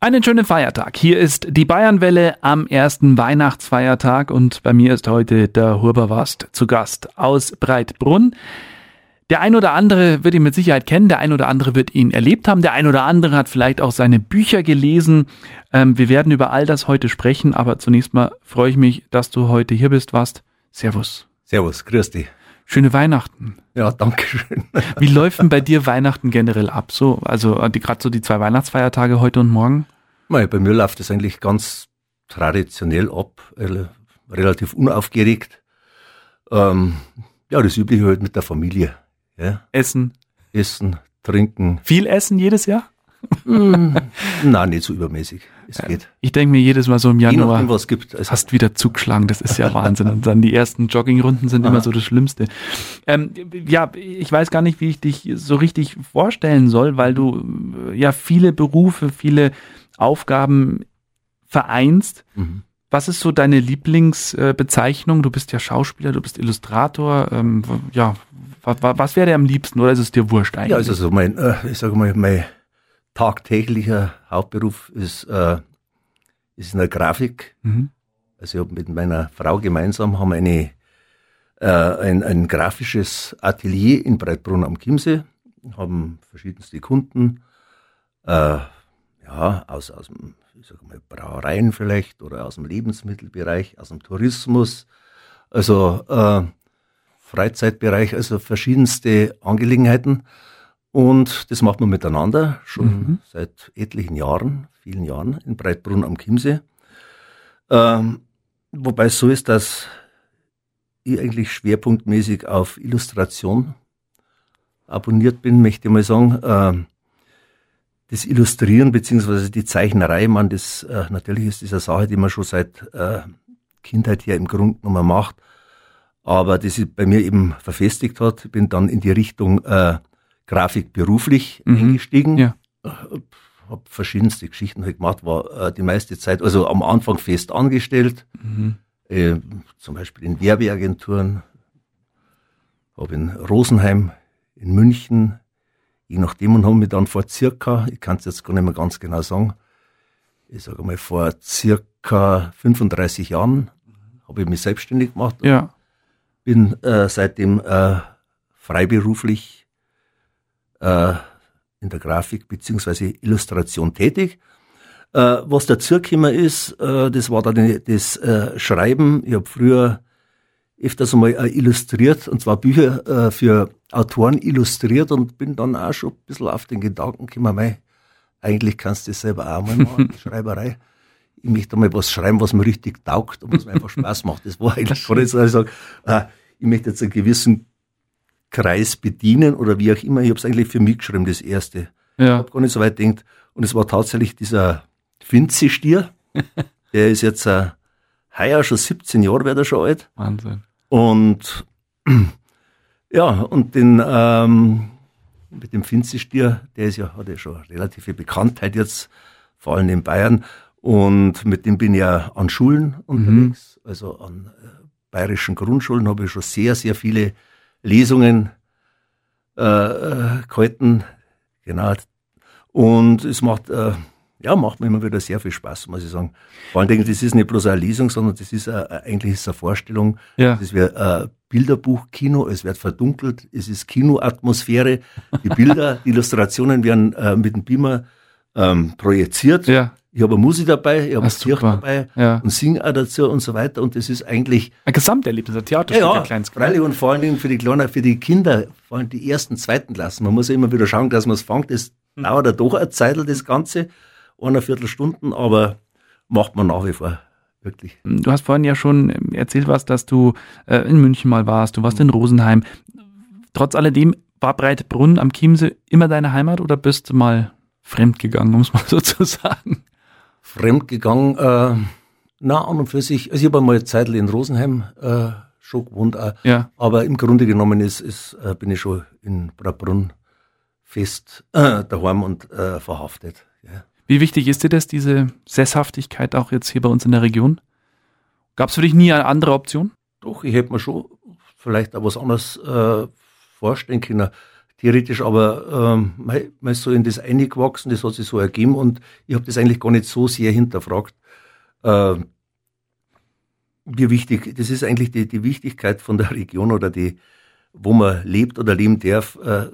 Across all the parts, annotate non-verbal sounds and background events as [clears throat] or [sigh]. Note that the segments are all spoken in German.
Einen schönen Feiertag. Hier ist die Bayernwelle am ersten Weihnachtsfeiertag und bei mir ist heute der Huberwast zu Gast aus Breitbrunn. Der ein oder andere wird ihn mit Sicherheit kennen, der ein oder andere wird ihn erlebt haben, der ein oder andere hat vielleicht auch seine Bücher gelesen. Ähm, wir werden über all das heute sprechen, aber zunächst mal freue ich mich, dass du heute hier bist, Wast. Servus. Servus, grüß dich. Schöne Weihnachten. Ja, danke schön. Wie läuft denn bei dir Weihnachten generell ab? So, also gerade so die zwei Weihnachtsfeiertage heute und morgen? Mei, bei mir läuft das eigentlich ganz traditionell ab, äh, relativ unaufgeregt. Ähm, ja, das Übliche halt mit der Familie. Ja. Essen. Essen, trinken. Viel essen jedes Jahr? Mm, [laughs] Nein, nicht so übermäßig. Es geht. Ich denke mir jedes Mal so im Januar. nachdem, was es gibt. Also, hast wieder zugeschlagen, das ist ja [laughs] Wahnsinn. Und dann die ersten Joggingrunden sind immer so das Schlimmste. Ähm, ja, ich weiß gar nicht, wie ich dich so richtig vorstellen soll, weil du äh, ja viele Berufe, viele Aufgaben vereinst. mhm. Was ist so deine Lieblingsbezeichnung? Du bist ja Schauspieler, du bist Illustrator. Ähm, ja, was, was wäre dir am liebsten oder ist es dir wurscht eigentlich? Ja, also so mein, äh, ich sage mal, mein tagtäglicher Hauptberuf ist, äh, ist in der Grafik. mhm. Also ich habe mit meiner Frau gemeinsam haben eine, äh, ein, ein grafisches Atelier in Breitbrunn am Chiemsee, haben verschiedenste Kunden, äh, ja, aus, aus dem, ich sag mal, Brauereien vielleicht oder aus dem Lebensmittelbereich, aus dem Tourismus, also äh, Freizeitbereich, also verschiedenste Angelegenheiten. Und das macht man miteinander schon Mhm. seit etlichen Jahren, vielen Jahren in Breitbrunn am Chiemsee. Ähm, wobei es so ist, dass ich eigentlich schwerpunktmäßig auf Illustration abonniert bin, möchte ich mal sagen. Ähm, das Illustrieren beziehungsweise die Zeichnerei, man, das äh, natürlich ist das eine Sache, die man schon seit äh, Kindheit her im Grunde genommen macht. Aber das sich bei mir eben verfestigt hat. Ich bin dann in die Richtung äh, Grafik beruflich Mhm. eingestiegen. Ja. Habe verschiedenste Geschichten halt gemacht, war äh, die meiste Zeit, also am Anfang fest angestellt, Mhm. äh, zum Beispiel in Werbeagenturen, habe in Rosenheim, in München, je nachdem und haben mich dann vor circa, ich kann es jetzt gar nicht mehr ganz genau sagen, ich sage mal vor circa 35 Jahren habe ich mich selbstständig gemacht Ja. bin äh, seitdem äh, freiberuflich äh, in der Grafik beziehungsweise Illustration tätig. Äh, was dazu gekommen ist, äh, das war dann das äh, Schreiben. Ich habe früher öfters einmal äh, illustriert, und zwar Bücher äh, für Autoren illustriert und bin dann auch schon ein bisschen auf den Gedanken gekommen, mei, eigentlich kannst du das selber auch mal machen, die [laughs] Schreiberei. Ich möchte mal was schreiben, was mir richtig taugt und was mir einfach Spaß macht. Das war eigentlich [laughs] so, dass ich sage, ich möchte jetzt einen gewissen Kreis bedienen oder wie auch immer. Ich habe es eigentlich für mich geschrieben, das erste. Ich Ja. habe gar nicht so weit gedacht. Und es war tatsächlich dieser Finzi-Stier. [laughs] Der ist jetzt äh, heuer schon 17 Jahre, wird er schon alt. Wahnsinn. Und [clears throat] ja, und den ähm, mit dem Finzi-Stier, der ist ja, hat ja schon relative Bekanntheit jetzt, vor allem in Bayern. Und mit dem bin ich ja an Schulen unterwegs, also an äh, bayerischen Grundschulen habe ich schon sehr, sehr viele Lesungen äh, äh, gehalten. Genau. Und es macht, äh, ja, macht mir immer wieder sehr viel Spaß, muss ich sagen. Vor allen Dingen, das ist nicht bloß eine Lesung, sondern das ist eine, eigentlich ist es eine Vorstellung. Ja. Das wird äh, Bilderbuch, Kino, es wird verdunkelt, es ist Kinoatmosphäre. Die Bilder, [laughs] die Illustrationen werden äh, mit dem Beamer ähm, projiziert. Ja. Ich habe eine Musik dabei, ich habe ein Kirch super. dabei Ja. und singe auch dazu und so weiter. Und das ist eigentlich Ein Gesamterlebnis, ein Theaterstück, ja, ein ja, kleines. freilich und vor allen Dingen für die Kleinen, für die Kinder, vor allem die ersten, zweiten Klassen. Man muss ja immer wieder schauen, dass man es fängt. Das Hm. dauert ja doch eine Zeit, das Ganze, eine Viertelstunden, aber macht man nach wie vor wirklich. Du hast vorhin ja schon erzählt was, dass du äh, in München mal warst, du warst in Rosenheim. Trotz alledem war Breitbrunn am Chiemsee immer deine Heimat oder bist du mal fremd gegangen, um es mal [laughs] so zu sagen? Fremdgegangen, äh, na, an und für sich, also ich habe einmal eine Zeit in Rosenheim äh, schon gewohnt, auch, Ja. aber im Grunde genommen ist, ist, äh, bin ich schon in Brabrunn fest äh, daheim und äh, verhaftet. Ja. Wie wichtig ist dir das, diese Sesshaftigkeit auch jetzt hier bei uns in der Region? Gab es für dich nie eine andere Option? Doch, ich hätte mir schon vielleicht auch was anderes äh, vorstellen können. Theoretisch, aber ähm, man, man ist so in das eingewachsen, das hat sich so ergeben und ich habe das eigentlich gar nicht so sehr hinterfragt. Äh, wie wichtig, das ist eigentlich die, die Wichtigkeit von der Region oder die, wo man lebt oder leben darf, äh,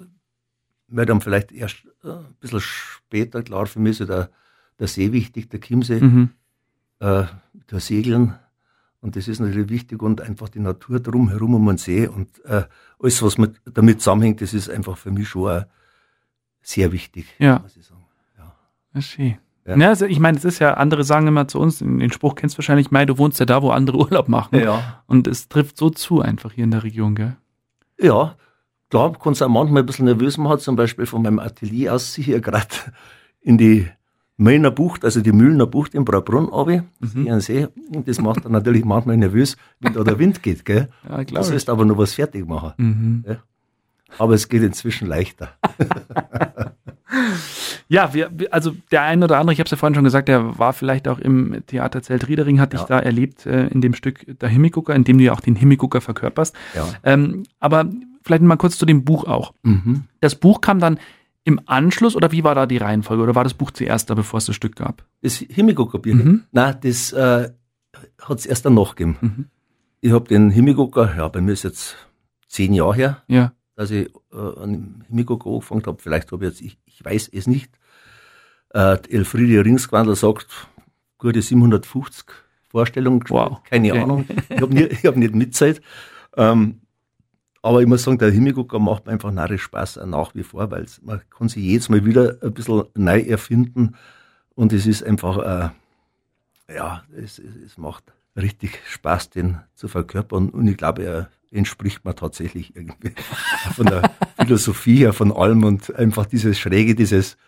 wird dann vielleicht erst äh, ein bisschen später klar. Für mich ist der, der See wichtig, der Chiemsee, mhm. äh, der Segeln. Und das ist natürlich wichtig und einfach die Natur drumherum um den See und äh, alles, was mit, damit zusammenhängt, das ist einfach für mich schon sehr wichtig, ja. muss ich sagen. Ja. Das ist schön. Ja. ja also ich meine, es ist ja, andere sagen immer zu uns, den Spruch kennst du wahrscheinlich, Mai, du wohnst ja da, wo andere [laughs] Urlaub machen. Ja. Und es trifft so zu einfach hier in der Region, gell? Ja, klar, kann es auch manchmal ein bisschen nervös machen, zum Beispiel von meinem Atelier aus hier gerade in die Müllner Bucht, also die Mühlner Bucht im Braubrunn runter, mhm. See. Und das macht dann natürlich manchmal nervös, wenn da der Wind geht, gell? [laughs] Ja, klar. Das heißt aber nur was fertig machen. Mhm. Ja? Aber es geht inzwischen leichter. [laughs] ja, wir, also der ein oder andere, ich habe es ja vorhin schon gesagt, der war vielleicht auch im Theaterzelt Riedering, hat ja. dich da erlebt äh, in dem Stück Der Himmelgucker, in dem du ja auch den Himmelgucker verkörperst. Ja. Ähm, aber vielleicht mal kurz zu dem Buch auch. Mhm. Das Buch kam dann im Anschluss oder wie war da die Reihenfolge? Oder war das Buch zuerst da, bevor es das Stück gab? Das Himmelgucker-Bier? Mhm. Nein, das äh, hat es erst danach gegeben. Mhm. Ich habe den Himmelgucker, ja, bei mir ist jetzt zehn Jahre her, ja. dass ich äh, an dem Himmelgucker angefangen habe. Vielleicht habe ich jetzt, ich, ich weiß es nicht. Äh, Elfriede Ringsquandler sagt, gute 750 Vorstellungen. Wow. Keine okay. Ahnung. Ich habe [laughs] hab nicht Mitzeit. Ähm, aber ich muss sagen, der Himmelgucker macht mir einfach narrisch Spaß nach wie vor, weil man kann sich jedes Mal wieder ein bisschen neu erfinden und es ist einfach, äh, ja, es, es macht richtig Spaß, den zu verkörpern und ich glaube, er entspricht mir tatsächlich irgendwie [laughs] von der Philosophie her, von allem und einfach dieses Schräge, dieses,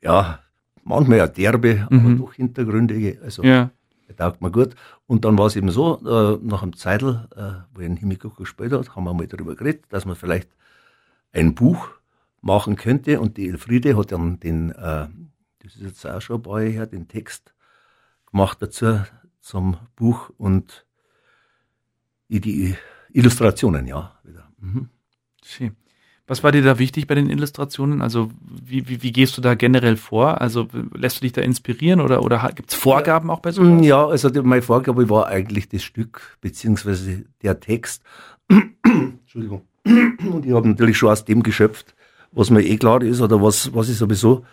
ja, manchmal ja derbe, mhm. aber doch hintergründige, also ja. Der taugt mir gut. Und dann war es eben so, äh, nach einem Zeitl, äh, wo ich einen Himmelkuck gespielt hat, haben wir mal darüber geredet, dass man vielleicht ein Buch machen könnte. Und die Elfriede hat dann den, äh, das ist jetzt auch schon ein paar Jahre her, den Text gemacht dazu zum Buch und die Illustrationen, ja. Wieder. Mhm. Schön. Was war dir da wichtig bei den Illustrationen? Also wie, wie, wie gehst du da generell vor? Also lässt du dich da inspirieren oder, oder gibt es Vorgaben auch bei so? Ja, also meine Vorgabe war eigentlich das Stück beziehungsweise der Text. [clears throat] Entschuldigung. [clears throat] Und ich habe natürlich schon aus dem geschöpft, was mir eh klar ist oder was, was ich sowieso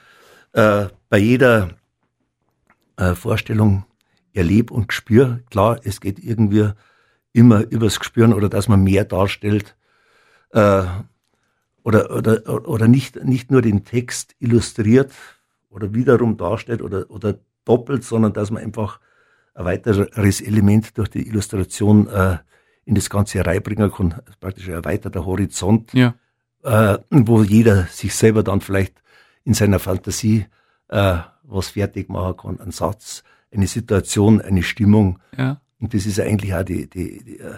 äh, bei jeder äh, Vorstellung erlebe und spüre. Klar, es geht irgendwie immer übers Gespüren oder dass man mehr darstellt. Äh, oder, oder, oder nicht, nicht nur den Text illustriert oder wiederum darstellt oder, oder doppelt, sondern dass man einfach ein weiteres Element durch die Illustration äh, in das Ganze reinbringen kann, praktisch ein erweiterter Horizont, ja. äh, wo jeder sich selber dann vielleicht in seiner Fantasie äh, was fertig machen kann, einen Satz, eine Situation, eine Stimmung. Ja. Und das ist eigentlich auch die, die, die äh,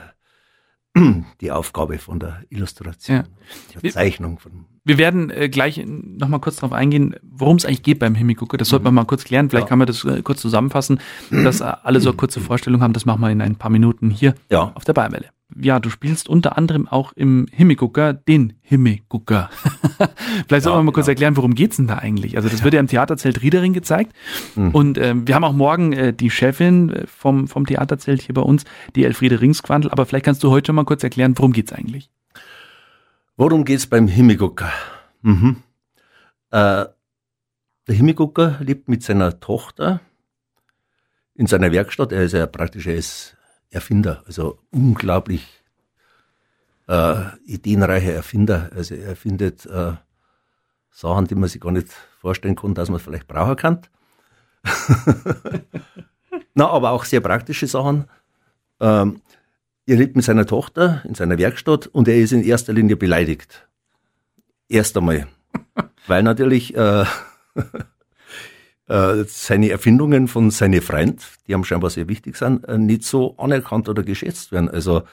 [clears throat] die Aufgabe von der Illustration, ja. der Zeichnung. Von wir werden äh, gleich noch mal kurz darauf eingehen, worum es eigentlich geht beim Himmelgucker. Das mhm. sollte man mal kurz klären. Vielleicht ja. kann man das äh, kurz zusammenfassen, dass äh, alle so eine kurze [clears throat] Vorstellung haben. Das machen wir in ein paar Minuten hier ja. auf der Bayernwelle ja, du spielst unter anderem auch im Himmelgucker den Himmelgucker. [laughs] Vielleicht soll ja, man mal kurz genau. erklären, worum geht's denn da eigentlich? Also das [laughs] wird ja im Theaterzelt Riedering gezeigt. Mhm. Und ähm, wir haben auch morgen äh, die Chefin äh, vom, vom Theaterzelt hier bei uns, die Elfriede Ringsquandl. Aber vielleicht kannst du heute mal kurz erklären, worum geht's eigentlich? Worum geht's beim Himmelgucker? Mhm. Äh, der Himmelgucker lebt mit seiner Tochter in seiner Werkstatt. Er ist ja praktisch, er ist Erfinder, also unglaublich äh, ideenreicher Erfinder. Also er findet äh, Sachen, die man sich gar nicht vorstellen kann, dass man vielleicht brauchen kann. [laughs] Na, aber auch sehr praktische Sachen. Ähm, er lebt mit seiner Tochter in seiner Werkstatt und er ist in erster Linie beleidigt. Erst einmal. Weil natürlich äh, [laughs] äh, seine Erfindungen von seinen Freunden, die haben scheinbar sehr wichtig sind, äh, nicht so anerkannt oder geschätzt werden. Also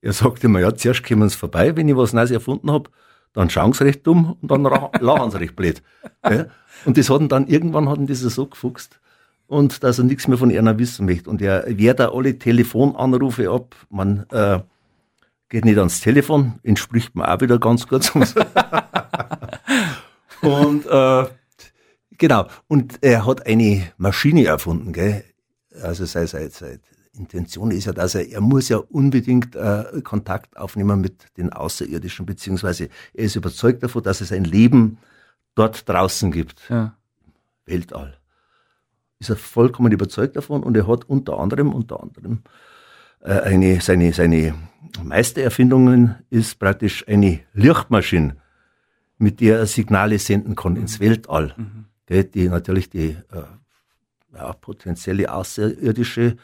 er sagte immer, ja, zuerst kommen sie vorbei, wenn ich was Neues erfunden habe, dann schauen sie recht dumm und dann lachen [laughs] sie recht blöd. Ja? Und das hat ihn dann, irgendwann hat ihn das so gefuchst und dass er nichts mehr von einer wissen möchte. Und er wehrt da alle Telefonanrufe ab. Man äh, geht nicht ans Telefon, entspricht mir auch wieder ganz kurz. [laughs] und äh, genau. Und er hat eine Maschine erfunden, gell? Also seine, seine, seine Intention ist ja, dass er, er muss ja unbedingt äh, Kontakt aufnehmen mit den Außerirdischen, beziehungsweise er ist überzeugt davon, dass es ein Leben dort draußen gibt. Ja. Weltall. Ist er vollkommen überzeugt davon und er hat unter anderem, unter anderem, äh, eine, seine, seine Meistererfindungen ist praktisch eine Lichtmaschine, mit der er Signale senden kann ins Weltall, mhm. Die natürlich die äh, ja, potenzielle Außerirdische,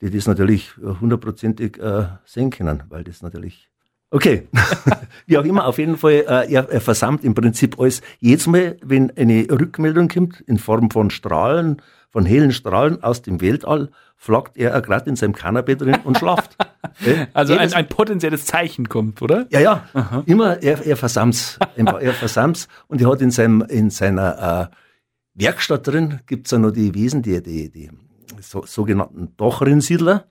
die das natürlich hundertprozentig äh, sehen können, weil das natürlich Okay, [laughs] wie auch immer, auf jeden Fall, äh, er, er versammelt im Prinzip alles. Jedes Mal, wenn eine Rückmeldung kommt in Form von Strahlen, von hellen Strahlen aus dem Weltall, flackt er gerade in seinem Kanapee drin und schlaft. [laughs] also ein, ein, potenzielles Zeichen kommt, oder? Ja, ja. Aha. Immer, er, er versammt's. er versammt's und er hat in, seinem, in seiner äh, Werkstatt drin, gibt's ja noch die Wesen, die, die, die so, sogenannten Dochrinsiedler.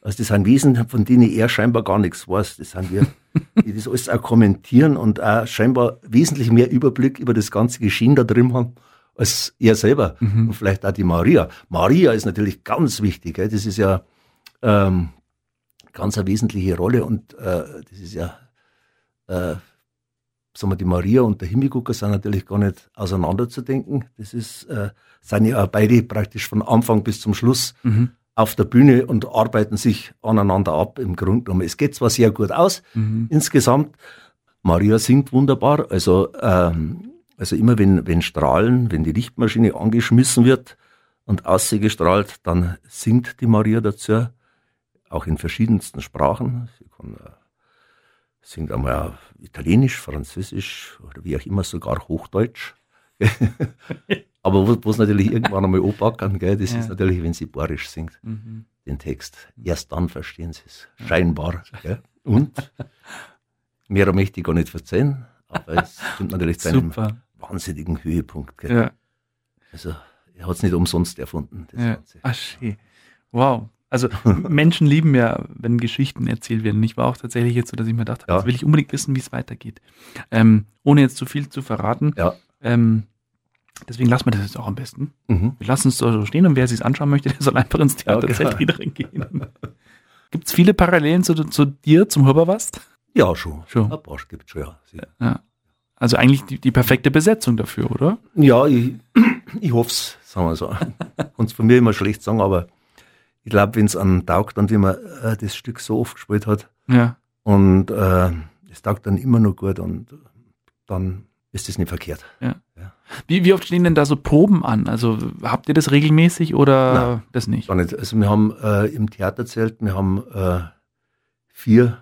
Also das sind Wesen, von denen er scheinbar gar nichts weiß. Das sind wir, [laughs] die das alles auch kommentieren und auch scheinbar wesentlich mehr Überblick über das ganze Geschehen da drin haben als er selber mhm. und vielleicht auch die Maria. Maria ist natürlich ganz wichtig. Gell? Das ist ja ähm, ganz eine wesentliche Rolle und äh, das ist ja, äh, sagen wir, die Maria und der Himmelgucker sind natürlich gar nicht auseinanderzudenken. Das ist, äh, sind ja beide praktisch von Anfang bis zum Schluss mhm auf der Bühne und arbeiten sich aneinander ab im Grunde genommen. Es geht zwar sehr gut aus mhm. insgesamt. Maria singt wunderbar, also, ähm, also immer wenn, wenn Strahlen, wenn die Lichtmaschine angeschmissen wird und ausgestrahlt, dann singt die Maria dazu, auch in verschiedensten Sprachen. Sie kann, äh, singt einmal Italienisch, Französisch oder wie auch immer, sogar Hochdeutsch. [laughs] Aber wo es natürlich irgendwann einmal anpacken, gell, das ja. ist natürlich, wenn sie borisch singt, mhm. den Text. Erst dann verstehen sie es. Scheinbar. Gell. Und mehr möchte ich gar nicht verzeihen, aber es kommt natürlich zu einem Super. wahnsinnigen Höhepunkt. Gell. Ja. Also er hat es nicht umsonst erfunden. Das ja. Ganze. Ach, schön. Wow. Also [laughs] Menschen lieben ja, wenn Geschichten erzählt werden. Ich war auch tatsächlich jetzt so, dass ich mir dachte, ja. jetzt will ich unbedingt wissen, wie es weitergeht. Ähm, ohne jetzt zu viel zu verraten. Ja. Ähm, deswegen lassen wir das jetzt auch am besten. Mhm. Wir lassen es so stehen und wer sich anschauen möchte, der soll einfach ins Theater ja, [laughs] wieder gehen. Gibt es viele Parallelen zu, zu dir, zum Huberwast? Ja, schon. schon. Ein paar gibt schon, ja. ja. Also eigentlich die, die, perfekte Besetzung dafür, oder? Ja, ich, [clears throat] ich hoffe es, sagen wir so. [laughs] Und von mir immer schlecht sagen, aber ich glaube, wenn es an taugt, dann wie man äh, das Stück so oft gespielt hat. Ja. Und äh, es taugt dann immer noch gut und dann ist das nicht verkehrt. Ja. ja. Wie, wie oft stehen denn da so Proben an? Also habt ihr das regelmäßig oder Nein, das nicht? Gar nicht. Also wir haben äh, im Theaterzelt, wir haben äh, vier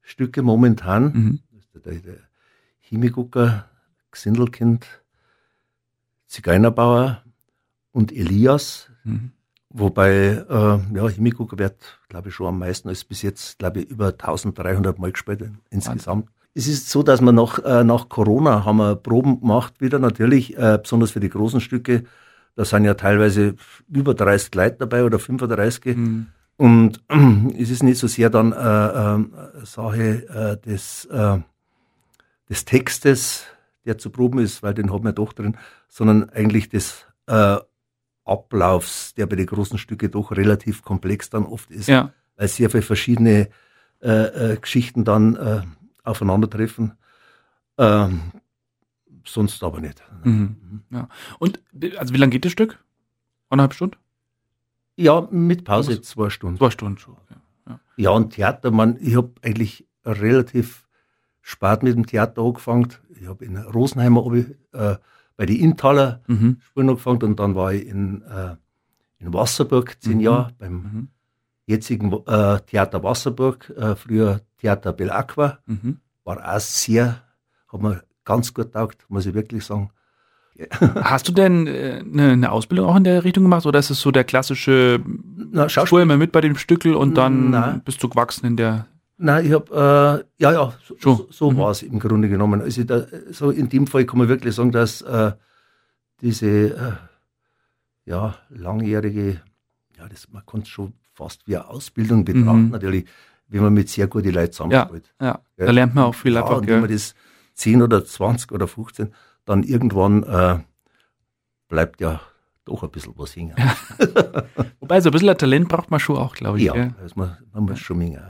Stücke momentan. Mhm. Der, der Himigucker, Gsindelkind, Zigeunerbauer und Elias. Mhm. Wobei, äh, ja, Himigucker wird, glaube ich, schon am meisten als bis jetzt, glaube ich, über 1300 Mal gespielt insgesamt. Wahnsinn. Es ist so, dass wir nach, äh, nach Corona haben wir Proben gemacht wieder natürlich, äh, besonders für die großen Stücke. Da sind ja teilweise über 30 Leute dabei oder 35. Mhm. Und äh, [clears throat] es ist nicht so sehr dann äh, äh, Sache äh, des, äh, des Textes, der zu proben ist, weil den haben wir doch drin, sondern eigentlich des äh, Ablaufs, der bei den großen Stücke doch relativ komplex dann oft ist, ja. weil sehr viele verschiedene äh, äh, Geschichten dann äh, aufeinandertreffen. Ähm, sonst aber nicht. Mhm. Ja. Und also wie lange geht das Stück? Eineinhalb Stunden? Ja, mit Pause zwei Stunden. Zwei Stunden schon. Ja, ja und Theater, man, ich habe eigentlich relativ spät mit dem Theater angefangen. Ich habe in Rosenheim äh, bei den Intaler mhm. Spielen angefangen und dann war ich in, äh, in Wasserburg zehn mhm. Jahre beim mhm. jetzigen äh, Theater Wasserburg, äh, früher Theater Belacqua. Mhm. War auch sehr, hat mir ganz gut taugt, muss ich wirklich sagen. [laughs] Hast du denn äh, eine, eine, Ausbildung auch in der Richtung gemacht oder ist es so der klassische Na, Spur immer mit bei dem Stückel und dann Nein. bist du gewachsen in der Nein, ich habe, äh, ja, ja, so, so, so mhm. war es im Grunde genommen. Also da, so in dem Fall kann man wirklich sagen, dass äh, diese äh, ja, langjährige, ja, das, man kann es schon fast wie eine Ausbildung betrachten, mhm. natürlich, wenn man mit sehr guten Leuten zusammenspielt. Ja, ja. da lernt man auch viel ja, einfach. Und wenn man das 10 oder 20 oder 15, dann irgendwann äh, bleibt ja doch ein bisschen was hängen. [laughs] Wobei, so ein bisschen ein Talent braucht man schon auch, glaube ich. Ja, das man, man muss schon hängen.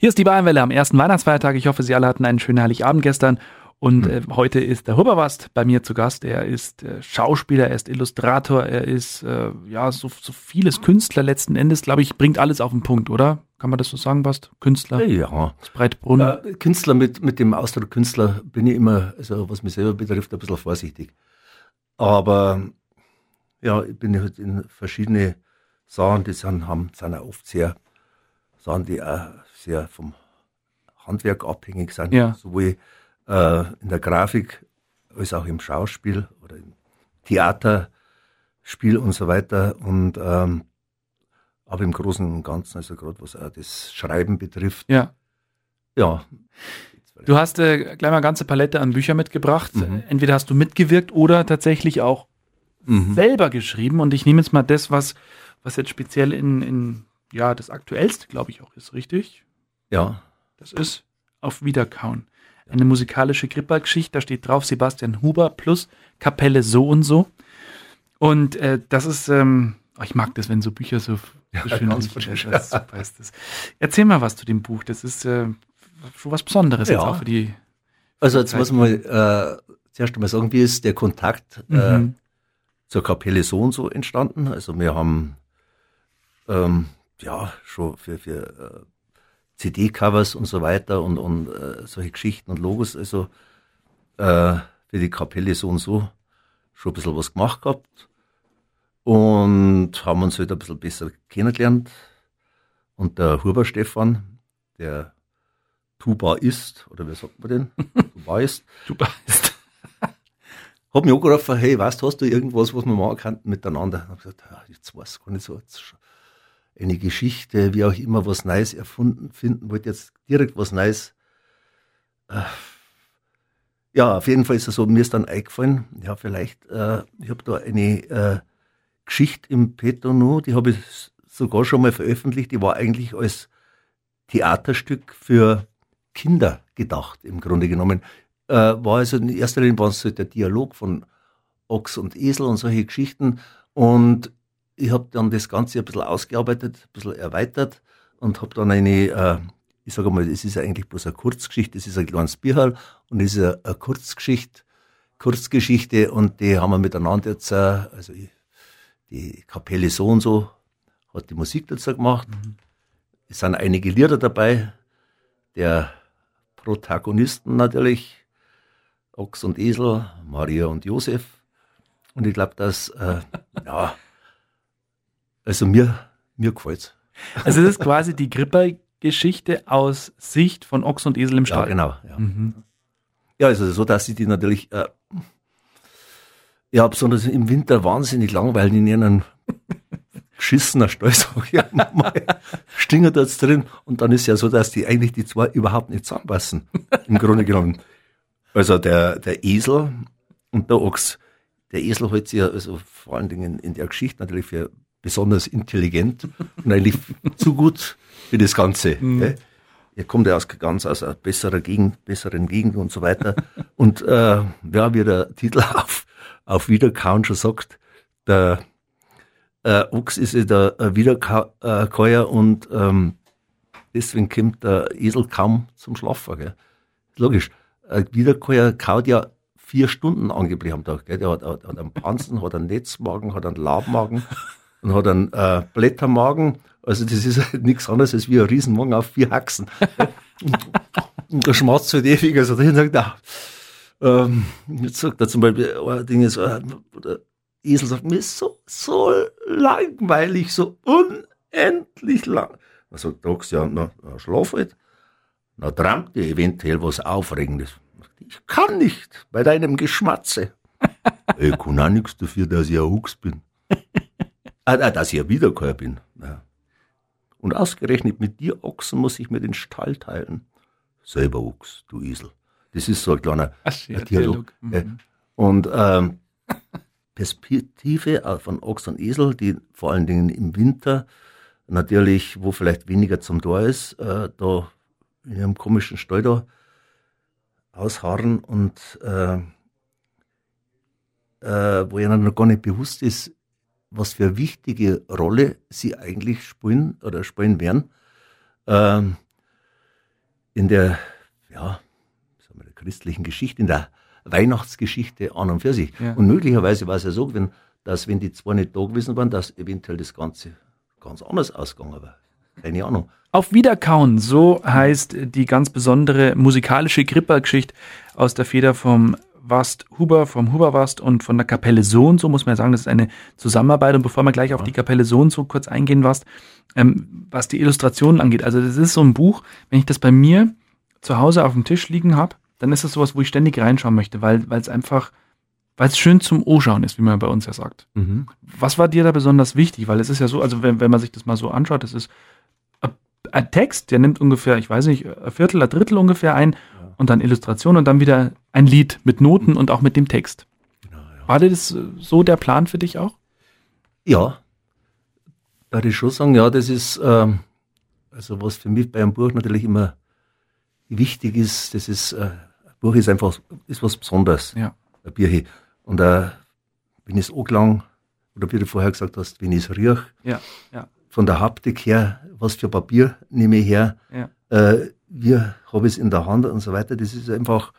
Hier ist die Bayernwelle am ersten Weihnachtsfeiertag. Ich hoffe, Sie alle hatten einen schönen Heiligabend gestern. Und äh, heute ist der Huberwast bei mir zu Gast. Er ist äh, Schauspieler, er ist Illustrator, er ist äh, ja so, so vieles Künstler letzten Endes, glaube ich, bringt alles auf den Punkt, oder? Kann man das so sagen, Bast? Künstler? Ja. Das Breitbrunn. Äh, Künstler mit, mit dem Ausdruck Künstler bin ich immer, also was mich selber betrifft, ein bisschen vorsichtig. Aber ja, ich bin halt in verschiedene Sachen, die sind, haben, sind auch oft sehr, Sachen, die auch sehr vom Handwerk abhängig sind. Ja. Sowohl äh, in der Grafik als auch im Schauspiel oder im Theaterspiel und so weiter. Und ähm, aber im Großen und Ganzen, also gerade was auch das Schreiben betrifft, ja. ja. Du hast äh, gleich mal eine ganze Palette an Büchern mitgebracht. Mhm. Entweder hast du mitgewirkt oder tatsächlich auch Mhm. selber geschrieben. Und ich nehme jetzt mal das, was, was jetzt speziell in, in ja, das aktuellste, glaube ich, auch ist, richtig? Ja, Das ist auf Wiederkauen. Eine musikalische Grippergeschichte, da steht drauf Sebastian Huber plus Kapelle so und so. Und äh, das ist, ähm, oh, ich mag das, wenn so Bücher so, Ja, schön sind. frisch. Das ist super ist das. Erzähl mal was zu dem Buch. Das ist äh, schon was Besonderes jetzt Ja. auch für die. also jetzt muss man äh, zuerst einmal sagen, wie ist der Kontakt äh, Mhm. zur Kapelle so und so entstanden. Also wir haben ähm, ja schon für, für äh, CD-Covers und so weiter und, und äh, solche Geschichten und Logos, also äh, für die Kapelle so und so schon ein bisschen was gemacht gehabt und haben uns halt ein bisschen besser kennengelernt. Und der Huber Stefan, der Tuba ist, oder wie sagt man den? [laughs] Tuba ist, Du weißt. [laughs] hab mich angerufen, hey, weißt hast du irgendwas, was wir machen könnten miteinander? Ich hab gesagt, ja, jetzt weiß ich gar nicht so. Jetzt eine Geschichte, wie auch immer, was Neues erfunden finden, wollte jetzt direkt was Neues. Äh, Ja, auf jeden Fall ist es so, mir ist dann eingefallen, ja, vielleicht, äh, ich habe da eine äh, Geschichte im Petto noch, die habe ich sogar schon mal veröffentlicht, die war eigentlich als Theaterstück für Kinder gedacht, im Grunde genommen äh, war also in erster Linie war es so der Dialog von Ochs und Esel und solche Geschichten. Und ich habe dann das Ganze ein bisschen ausgearbeitet, ein bisschen erweitert und habe dann eine, äh, ich sage mal, es ist ja eigentlich bloß eine Kurzgeschichte, es ist ein kleines Bierhall und es ist eine, eine Kurzgeschichte, Kurzgeschichte und die haben wir miteinander jetzt, äh, also die Kapelle so und so hat die Musik dazu gemacht. Es sind einige Lieder dabei, der Protagonisten natürlich, Ochs und Esel, Maria und Josef. Und ich glaube, dass, äh, [laughs] ja, also mir, mir gefällt's. Also es ist quasi die Gripper-Geschichte aus Sicht von Ochs und Esel im Ja, Stall. genau. Ja. Mhm. ja, also so, dass ich die natürlich, äh, ja, besonders im Winter wahnsinnig langweilig in ihren geschissener Stall, [laughs] sag ich mal, stingen da drin. Und dann ist ja so, dass die eigentlich die zwei überhaupt nicht zusammenpassen, im Grunde genommen. Also der, der Esel und der Ochs. Der Esel hält sich ja also vor allen Dingen in der Geschichte natürlich für besonders intelligent und eigentlich zu gut für das Ganze. gell? Er kommt ja aus, ganz aus einer besseren Gegend, besseren Gegend und so weiter. Und äh, ja, wie der Titel [laughs] auf, auf Wiederkauen schon sagt, der äh, Ochs ist ja der äh, Wiederkäuer und ähm, deswegen kommt der Esel kaum zum Schlafen. Gell? Logisch. Ein Wiederkäuer kaut ja vier Stunden angeblich am Tag. Gell? Der hat, hat, hat einen Pansen, hat einen Netzmagen, hat einen Labmagen und hat einen äh, Blättermagen. Also das ist halt nichts anderes als wie ein Riesenmagen auf vier Haxen. [laughs] und, der schmatzt halt ewig. Also der sagt, ah, ähm, jetzt sagt er zum Beispiel, ein Ding ist, äh, der Esel sagt, mir ist so, so langweilig, so unendlich lang. Dann sagt der Ochs, ja, na, na schlaf halt. Na, trampt dir eventuell was Aufregendes. Ich kann nicht, bei deinem Geschmatze. [laughs] ich kann auch nichts dafür, dass ich ein Ochs bin. [laughs] ah, ah, dass ich ein Wiederkäuer bin. Ja. Und ausgerechnet mit dir, Ochsen, muss ich mir den Stall teilen. Selber Ochs, du Esel. Das ist so ein kleiner Ach, Dialog. Dialog. Mhm. Und ähm, Perspektive von Ochs und Esel, die vor allen Dingen im Winter natürlich, wo vielleicht weniger zum Tor ist, äh, da in einem komischen Stall da ausharren und äh, äh, wo ihnen noch gar nicht bewusst ist, was für eine wichtige Rolle sie eigentlich spielen oder spielen werden. Ähm, in der, ja, sagen wir, der christlichen Geschichte, in der Weihnachtsgeschichte an und für sich. Ja. Und möglicherweise war es ja so, wenn, dass wenn die zwei nicht da gewesen waren, dass eventuell das Ganze ganz anders ausgegangen war. Keine Ahnung. Auf Wiederkauen, so heißt die ganz besondere musikalische Grippergeschichte aus der Feder vom Wast Huber, vom Huberwast und von der Kapelle Sohn, so muss man ja sagen, das ist eine Zusammenarbeit. Und bevor wir gleich auf die Kapelle Sohn so kurz eingehen, was, ähm, was die Illustrationen angeht, also das ist so ein Buch, wenn ich das bei mir zu Hause auf dem Tisch liegen habe, dann ist das sowas, wo ich ständig reinschauen möchte, weil es einfach, weil es schön zum O-Schauen ist, wie man bei uns ja sagt. Mhm. Was war dir da besonders wichtig? Weil es ist ja so, also wenn, wenn man sich das mal so anschaut, das ist ein Text, der nimmt ungefähr, ich weiß nicht, ein Viertel, ein Drittel ungefähr ein ja. und dann Illustration und dann wieder ein Lied mit Noten und auch mit dem Text. War das so der Plan für dich auch? Ja, da würde ich schon sagen, ja, das ist, ähm, also was für mich bei einem Buch natürlich immer wichtig ist, das ist, äh, ein Buch ist einfach, ist was Besonderes. Ja. Ein Bier. Und äh, wenn ich es angelang, oder wie du vorher gesagt hast, wenn ich es rieche, ja, ja von der Haptik her, was für Papier nehme ich her, ja. äh, wie habe ich es in der Hand und so weiter. Das ist einfach,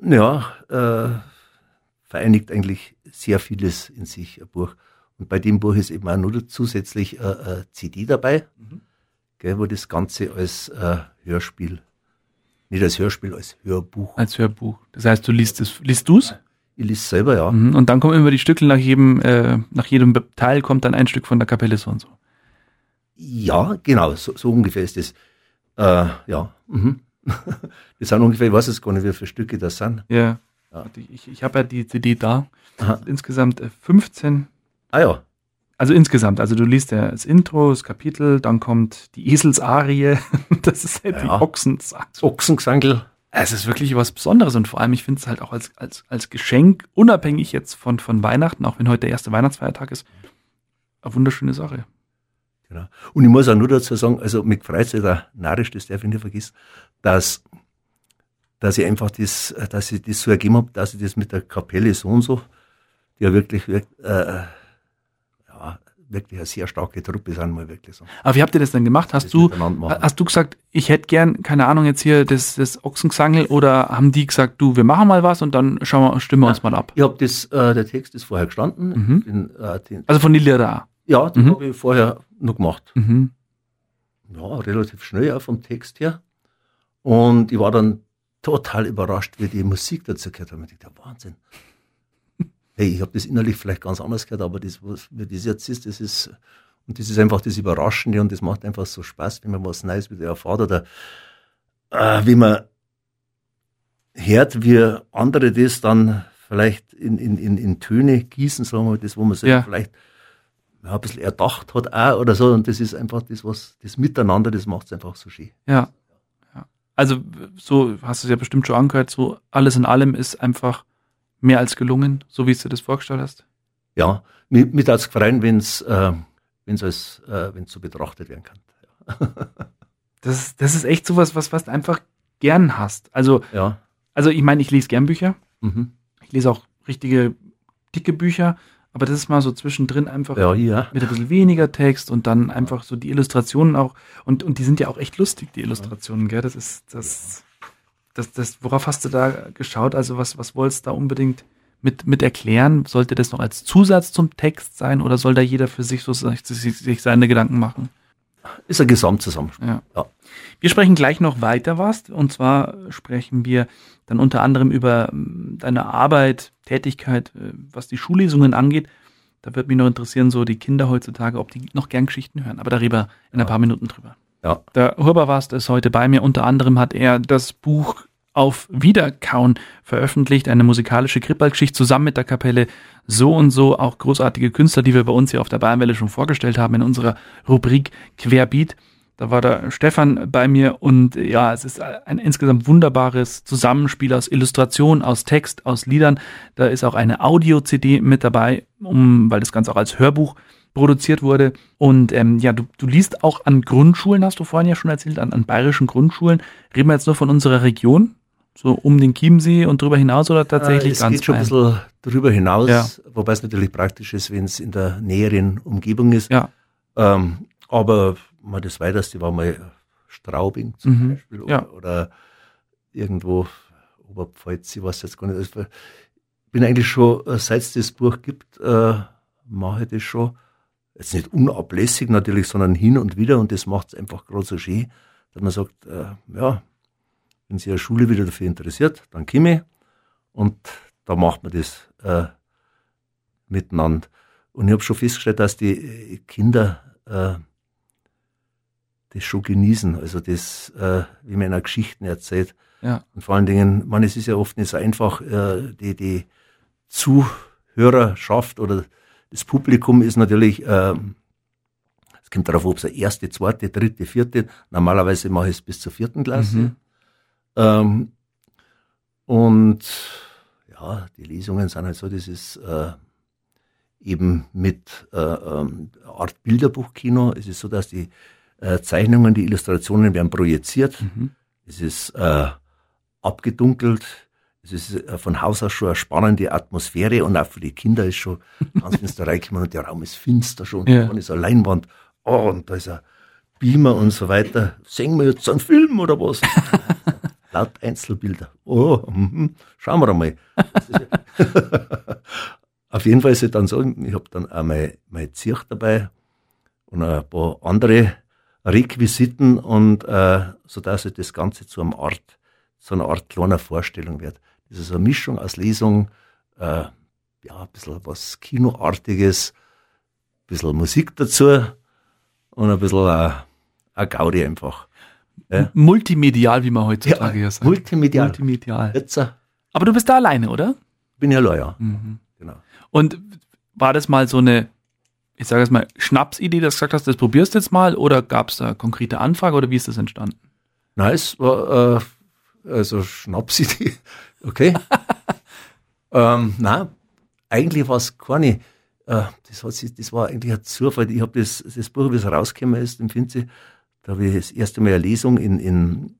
ja, äh, vereinigt eigentlich sehr vieles in sich, ein Buch. Und bei dem Buch ist eben auch nur zusätzlich äh, eine CD dabei, mhm. gell, wo das Ganze als äh, Hörspiel, nicht als Hörspiel, als Hörbuch. Als Hörbuch. Das heißt, du liest es, liest du es? Ich liest selber, ja. Mhm. Und dann kommen immer die Stücke nach jedem, äh, nach jedem Teil kommt dann ein Stück von der Kapelle so und so. Ja, genau, so, so ungefähr ist das. Äh, ja. Mhm. Das sind ungefähr, ich weiß jetzt gar nicht, wie viele Stücke das sind. Ja. ja. Ich, ich habe ja die CD da. Insgesamt 15. Äh, ah ja. Also insgesamt, also du liest ja das Intro, das Kapitel, dann kommt die Eselsarie, [laughs] das ist halt ja. wie Ochsensang. Ochsengesangel. Es ist wirklich was Besonderes und vor allem, ich finde es halt auch als, als, als Geschenk, unabhängig jetzt von, von Weihnachten, auch wenn heute der erste Weihnachtsfeiertag ist, eine wunderschöne Sache. Genau. Und ich muss auch nur dazu sagen, also mit freut sich da narrisch, das darf ich nicht vergessen, dass, dass ich einfach das, dass ich das so ergeben habe, dass ich das mit der Kapelle so und so, die ja wirklich, äh, ja, wirklich eine sehr starke Truppe sind, mal wirklich so. Aber wie habt ihr das denn gemacht? Hast du, hast du gesagt, ich hätte gern, keine Ahnung, jetzt hier das, das Ochsengesangel oder haben die gesagt, du, wir machen mal was und dann schauen wir, stimmen wir uns mal ab? Ich habe das, äh, der Text ist vorher gestanden. Mhm. Bin, äh, den, also von Lilia da? Ja, den mhm. habe ich vorher noch gemacht. Mhm. Ja, relativ schnell auch vom Text her. Und ich war dann total überrascht, wie die Musik dazu gehört hat. Ich dachte, Wahnsinn. [laughs] hey, ich habe das innerlich vielleicht ganz anders gehört, aber das, was, wie das jetzt ist, das ist, und das ist einfach das Überraschende und das macht einfach so Spaß, wenn man was Neues wieder erfahrt oder äh, wie man hört, wie andere das dann vielleicht in, in, in, in Töne gießen, sagen wir, das, wo man sich ja. vielleicht ja, ein bisschen erdacht hat auch oder so. Und das ist einfach das, was das Miteinander, das macht es einfach so schön. Ja. Also, so hast du es ja bestimmt schon angehört, so alles in allem ist einfach mehr als gelungen, so wie du dir das vorgestellt hast. Ja, mir, mir hat es gefallen, wenn es äh, wenn's als, äh, wenn's so betrachtet werden kann. Ja. [laughs] das, das ist echt sowas, was, was du einfach gern hast. Also, ja. also ich meine, ich lese gern Bücher. Mhm. Ich lese auch richtige dicke Bücher. Aber das ist mal so zwischendrin einfach ja, ja. mit ein bisschen weniger Text und dann einfach so die Illustrationen auch. Und, und die sind ja auch echt lustig, die Illustrationen, gell? Das ist das, das, das, worauf hast du da geschaut? Also was, was wolltest du da unbedingt mit, mit erklären? Sollte das noch als Zusatz zum Text sein oder soll da jeder für sich so sich, sich seine Gedanken machen? Ist ein Gesamtzusammenspiel. Ja. ja. Wir sprechen gleich noch weiter was. Und zwar sprechen wir dann unter anderem über ähm, deine Arbeit, Tätigkeit, äh, was die Schullesungen angeht. Da würde mich noch interessieren, so die Kinder heutzutage, ob die noch gern Geschichten hören. Aber darüber in ja. ein paar Minuten drüber. Ja. Der Huberwast ist heute bei mir. Unter anderem hat er das Buch auf Wiederkauen veröffentlicht, eine musikalische Krippalgeschichte zusammen mit der Kapelle So und So, auch großartige Künstler, die wir bei uns hier auf der Bayernwelle schon vorgestellt haben in unserer Rubrik Querbeat. Da war der Stefan bei mir und ja, es ist ein insgesamt wunderbares Zusammenspiel aus Illustration, aus Text, aus Liedern. Da ist auch eine Audio-CD mit dabei, um, weil das Ganze auch als Hörbuch produziert wurde. Und ähm, ja, du, du liest auch an Grundschulen, hast du vorhin ja schon erzählt, an, an bayerischen Grundschulen. Reden wir jetzt nur von unserer Region? So um den Chiemsee und drüber hinaus oder tatsächlich äh, es ganz geht schon ein bisschen drüber hinaus, Ja. wobei es natürlich praktisch ist, wenn es in der näheren Umgebung ist. Ja. Ähm, aber mal das weiteste war mal Straubing zum Mhm. Beispiel oder, Ja. oder irgendwo Oberpfalz, ich weiß jetzt gar nicht. Also, Ich bin eigentlich schon, äh, seit es das Buch gibt, äh, mache ich das schon. Jetzt nicht unablässig natürlich, sondern hin und wieder und das macht es einfach gerade so schön, dass man sagt, äh, ja, wenn sich eine Schule wieder dafür interessiert, dann komme ich und da macht man das äh, miteinander. Und ich habe schon festgestellt, dass die äh, Kinder äh, das schon genießen. Also das, äh, wie man in Geschichten erzählt. Ja. Und vor allen Dingen, man, es ist ja oft nicht so einfach, äh, die, die Zuhörerschaft oder das Publikum ist natürlich, ähm, es kommt darauf, ob es eine erste, zweite, dritte, vierte, normalerweise mache ich es bis zur vierten Klasse. Mhm. Ähm, und ja, die Lesungen sind halt so, das ist äh, eben mit äh, ähm, Art Bilderbuchkino. Es ist so, dass die äh, Zeichnungen, die Illustrationen werden projiziert. Mhm. Es ist äh, abgedunkelt. Es ist äh, von Haus aus schon eine spannende Atmosphäre und auch für die Kinder ist schon [laughs] ganz finster reingekommen und der Raum ist finster schon. Ja. Da ist eine Leinwand. Oh, und da ist ein Beamer und so weiter. Singen wir jetzt einen Film oder was? [laughs] Laut Einzelbilder. Oh, mhm. schauen wir einmal. [laughs] Auf jeden Fall ist es dann so, ich habe dann auch mein, mein Zirch dabei und ein paar andere Requisiten und äh, so dass sich das Ganze zu einer Art, zu einer Art kleiner Vorstellung wird. Das ist eine Mischung aus Lesung, äh, ja, ein bisschen was Kinoartiges, ein bisschen Musik dazu und ein bisschen äh, ein Gaudi einfach. Ja. Multimedial, wie man heutzutage ja, sagt. multimedial. Multimedial. Jetzt äh, Aber du bist da alleine, oder? bin ja. Mhm. Genau. Und war das mal so eine, ich sage jetzt mal, Schnapsidee, dass du gesagt hast, das probierst du jetzt mal oder gab es da konkrete Anfrage oder wie ist das entstanden? Nein, es war äh, also Schnapsidee. [laughs] Okay. [laughs] ähm, nein, eigentlich war es keine. Äh, das, hat sich, das war eigentlich ein Zufall. Ich habe das, das Buch, wie es rausgekommen ist, im Finzi, da habe ich das erste Mal eine Lesung in, in,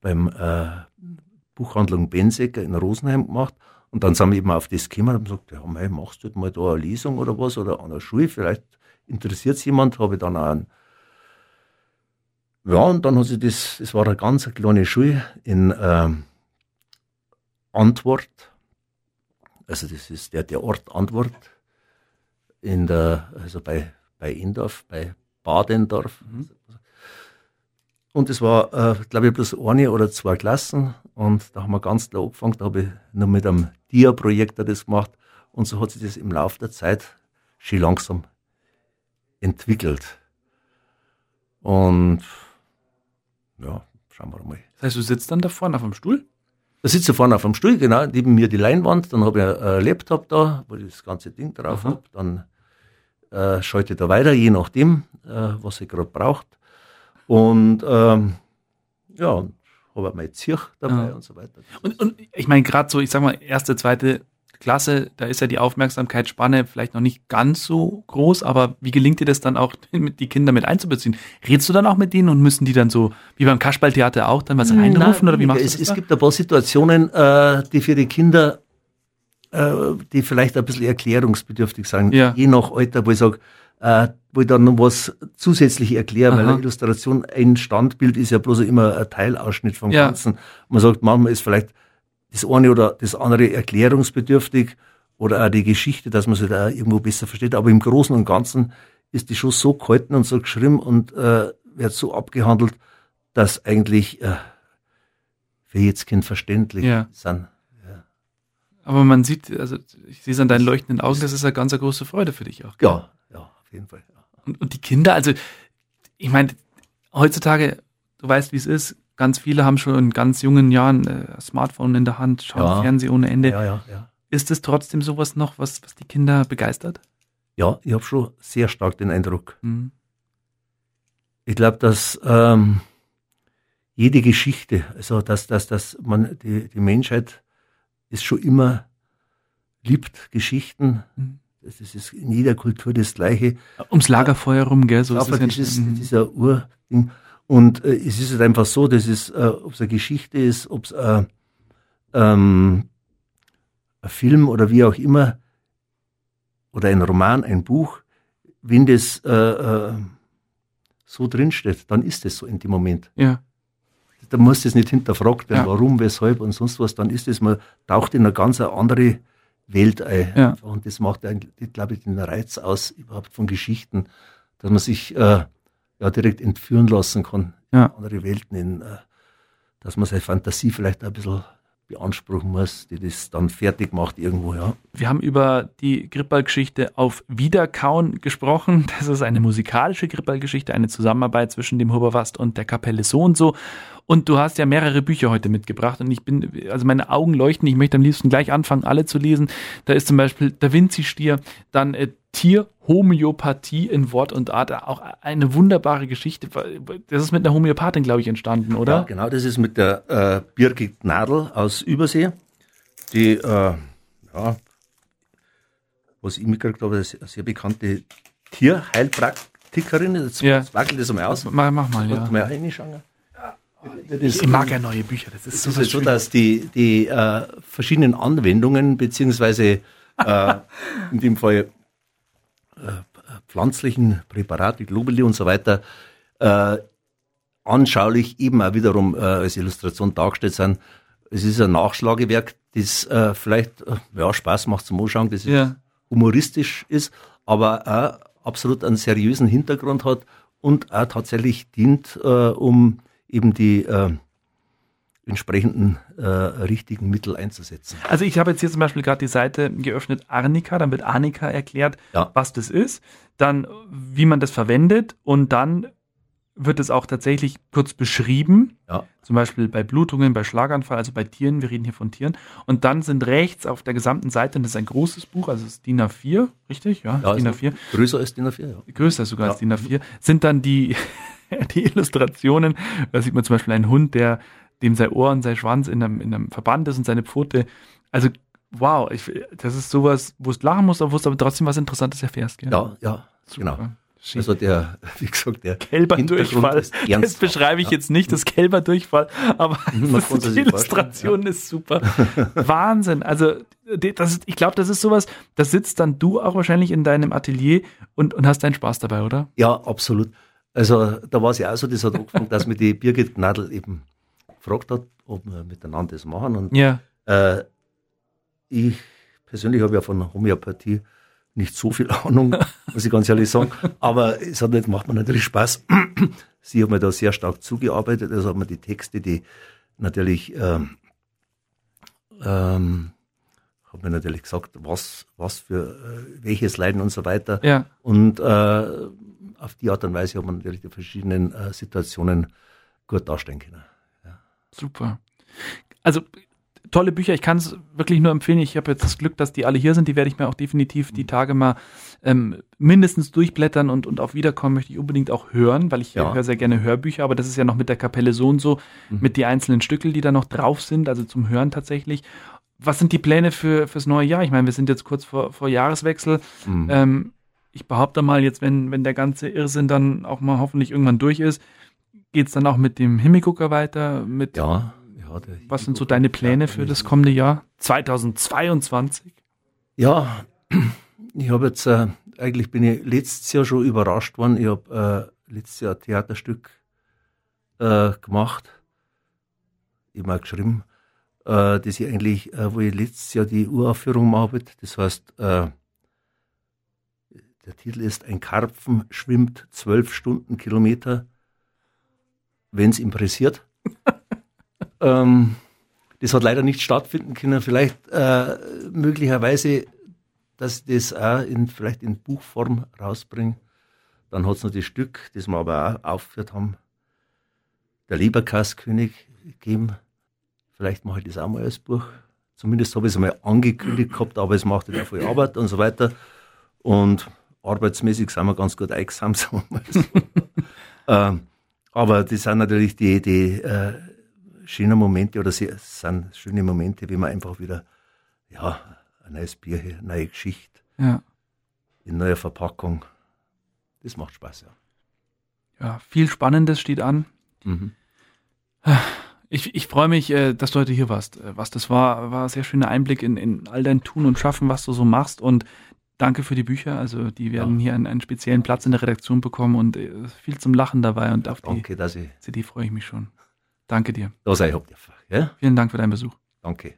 beim äh, Buchhandlung Bensecker in Rosenheim gemacht. Und dann sind wir eben auf das gekommen und haben gesagt, ja, mei, machst du halt mal da eine Lesung oder was oder an der Schule, vielleicht interessiert es jemand, habe ich dann auch einen ja, und dann hat sich das, das war eine ganz kleine Schule in ähm, Antwort. Also das ist der, der Ort Antwort in der, also bei, bei Indorf, bei Badendorf. Und es war, äh, glaube ich, bloß eine oder zwei Klassen. Und da haben wir ganz klar angefangen. Da habe ich nur mit einem Dia-Projektor das gemacht. Und so hat sich das im Laufe der Zeit schon langsam entwickelt. Und ja, schauen wir mal. Das heißt, du sitzt dann da vorne auf dem Stuhl? Da sitzt er vorne auf dem Stuhl, genau, neben mir die Leinwand. Dann habe ich einen Laptop da, wo ich das ganze Ding drauf habe. Dann äh, schalte ich da weiter, je nachdem, äh, was ich gerade braucht. Und ähm, ja, mein Zirch dabei Ja. und so weiter. Und, und ich meine, gerade so, ich sag mal, erste, zweite Klasse, da ist ja die Aufmerksamkeitsspanne vielleicht noch nicht ganz so groß, aber wie gelingt dir das dann auch, [laughs] die Kinder mit einzubeziehen? Redst du dann auch mit denen und müssen die dann so, wie beim Kasperltheater auch, dann was reinrufen oder wie machst du es, das? Es da? gibt ein paar Situationen, äh, die für die Kinder, äh, die vielleicht ein bisschen erklärungsbedürftig sind, Ja. je nach Alter, wo ich sage, äh, wo ich dann noch was zusätzlich erkläre, weil eine Illustration, ein Standbild ist ja bloß immer ein Teilausschnitt vom Ja. Ganzen. Man sagt, manchmal ist vielleicht das eine oder das andere erklärungsbedürftig oder auch die Geschichte, dass man sie da irgendwo besser versteht. Aber im Großen und Ganzen ist die schon so gehalten und so geschrieben und äh, wird so abgehandelt, dass eigentlich äh, für jedes Kind verständlich Ja. sind. Aber man sieht, also ich sehe es an deinen leuchtenden Augen, das ist eine ganz große Freude für dich auch. Ja, ja, auf jeden Fall. Und, und die Kinder, also ich meine, heutzutage, du weißt, wie es ist, ganz viele haben schon in ganz jungen Jahren äh, ein Smartphone in der Hand, schauen Ja. Fernsehen ohne Ende. Ja, ja, ja. Ist es trotzdem sowas noch, was, was die Kinder begeistert? Ja, ich habe schon sehr stark den Eindruck. Mhm. Ich glaube, dass ähm, jede Geschichte, also dass, dass, dass man die, die Menschheit ist schon immer liebt Geschichten. Mhm. Das ist- in jeder Kultur das Gleiche. Ums Lagerfeuer rum, gell? So ist Aber es das ist dieser Urding. Und äh, es ist halt einfach so, das ist, äh, ob es eine Geschichte ist, ob es äh, ähm, ein Film oder wie auch immer, oder ein Roman, ein Buch, wenn das äh, äh, so drinsteht, dann ist es so in dem Moment. Ja. Da muss das nicht hinterfragt werden, Ja. warum, weshalb und sonst was, dann ist es, man taucht in eine ganz andere Welt ein. Ja. Und das macht glaube ich, den Reiz aus, überhaupt von Geschichten, dass man sich äh, ja, direkt entführen lassen kann Ja. in andere Welten, in, äh, dass man seine Fantasie vielleicht ein bisschen beanspruchen muss, die das dann fertig macht irgendwo, ja. Wir haben über die Grippball-Geschichte auf Wiederkauen gesprochen. Das ist eine musikalische Grippball-Geschichte, eine Zusammenarbeit zwischen dem Huberwast und der Kapelle so und so. Und du hast ja mehrere Bücher heute mitgebracht und ich bin, also meine Augen leuchten, ich möchte am liebsten gleich anfangen, alle zu lesen. Da ist zum Beispiel Da Vinci-Stier, dann äh, Tierhomöopathie in Wort und Art, auch eine wunderbare Geschichte. Das ist mit einer Homöopathin, glaube ich, entstanden, oder? Ja, genau, das ist mit der äh, Birgit Gnadl aus Übersee, die, äh, ja, was ich mitgekriegt habe, eine sehr bekannte Tierheilpraktikerin. Jetzt Ja. jetzt wackelt das mal aus. Mach, mach mal, ja. Mal reinschauen? Ich mag ja neue Bücher, das ist Es so ist so, dass die, die äh, verschiedenen Anwendungen, beziehungsweise äh, [laughs] in dem Fall äh, pflanzlichen Präparate, Globuli und so weiter, äh, anschaulich eben auch wiederum äh, als Illustration dargestellt sind. Es ist ein Nachschlagewerk, das äh, vielleicht äh, ja, Spaß macht zum Anschauen, das Ja. humoristisch ist, aber auch absolut einen seriösen Hintergrund hat und auch tatsächlich dient, äh, um eben die äh, entsprechenden äh, richtigen Mittel einzusetzen. Also ich habe jetzt hier zum Beispiel gerade die Seite geöffnet, Arnika, dann wird Arnika erklärt, Ja. was das ist, dann wie man das verwendet und dann wird es auch tatsächlich kurz beschrieben, Ja. zum Beispiel bei Blutungen, bei Schlaganfall, also bei Tieren, wir reden hier von Tieren. Und dann sind rechts auf der gesamten Seite, und das ist ein großes Buch, also ist DIN A4, richtig? Ja, Ja, DIN ist A4 größer als DIN A4, ja. größer sogar als Ja. DIN A4, sind dann die, [laughs] die Illustrationen. Da sieht man zum Beispiel einen Hund, der dem sein Ohr und sein Schwanz in einem, in einem Verband ist und seine Pfote. Also, wow, ich, das ist sowas, wo es lachen musst, aber wo es aber trotzdem was Interessantes erfährst. Gell? Ja, ja, genau. Schick. Also der, [laughs] wie gesagt, der Kälberdurchfall. Das beschreibe ich ja. jetzt nicht, das Kälberdurchfall, aber [laughs] die Illustration ist super. Wahnsinn. Also, das ist, ich glaube, das ist sowas, da sitzt dann du auch wahrscheinlich in deinem Atelier und, und hast deinen Spaß dabei, oder? Ja, absolut. Also da war es ja auch so, das hat angefangen, dass mir die Birgit Gnadl eben gefragt hat, ob wir miteinander das machen. Und Ja. äh, ich persönlich habe ja von Homöopathie nicht so viel [laughs] Ahnung, muss ich ganz ehrlich sagen. Aber es hat nicht, macht mir natürlich Spaß. [clears throat] Sie hat mir da sehr stark zugearbeitet. Also hat mir die Texte, die natürlich, ähm, ähm, hat mir natürlich gesagt, was, was für äh, welches Leiden und so weiter. Ja. Und äh, auf die Art und Weise hat man natürlich die verschiedenen äh, Situationen gut darstellen können. Super. Also tolle Bücher, ich kann es wirklich nur empfehlen. Ich habe jetzt das Glück, dass die alle hier sind. Die werde ich mir auch definitiv die Tage mal ähm, mindestens durchblättern und, und auf Wiederkommen möchte ich unbedingt auch hören, weil ich Ja. höre sehr gerne Hörbücher, aber das ist ja noch mit der Kapelle so und so, mit die einzelnen Stückel, die da noch drauf sind, also zum Hören tatsächlich. Was sind die Pläne für, fürs neue Jahr? Ich meine, wir sind jetzt kurz vor, vor Jahreswechsel. Mhm. Ähm, ich behaupte mal, jetzt, wenn, wenn der ganze Irrsinn dann auch mal hoffentlich irgendwann durch ist, geht es dann auch mit dem Himmelgucker weiter, mit Ja, ja. Was sind so deine Pläne für das kommende Jahr? 2022? Ja, [clears throat] ich habe jetzt, äh, eigentlich bin ich letztes Jahr schon überrascht worden. Ich habe äh, letztes Jahr ein Theaterstück äh, gemacht, auch geschrieben, äh, das ich eigentlich, äh, wo ich letztes Jahr die Uraufführung gemacht habe. Das heißt, äh, der Titel ist Ein Karpfen schwimmt zwölf Stundenkilometer, wenn es interessiert. [laughs] ähm, das hat leider nicht stattfinden können. Vielleicht äh, möglicherweise, dass ich das auch in, vielleicht in Buchform rausbringe. Dann hat es noch das Stück, das wir aber auch aufgeführt haben, der Leberkastkönig gegeben. Vielleicht mache ich das auch mal als Buch. Zumindest habe ich es einmal angekündigt gehabt, aber es macht ja viel Arbeit und so weiter. Und arbeitsmäßig sind wir ganz gut [laughs] mal so. ähm, aber das sind natürlich die, die äh, schönen Momente oder sie sind schöne Momente, wie man einfach wieder, ja, ein neues Bier, hier, eine neue Geschichte Ja. in neuer Verpackung. Das macht Spaß, ja. ja, viel Spannendes steht an. Mhm. Ich, ich freue mich, äh, dass du heute hier warst. Äh, was das war, war ein sehr schöner Einblick in, in all dein Tun und Schaffen, was du so machst. Und danke für die Bücher. Also die werden ja. hier einen, einen, speziellen Platz in der Redaktion bekommen und äh, viel zum Lachen dabei. Und auf danke, die CD freue ich mich schon. Danke dir. Da sei ich ja? Vielen Dank für deinen Besuch. Danke.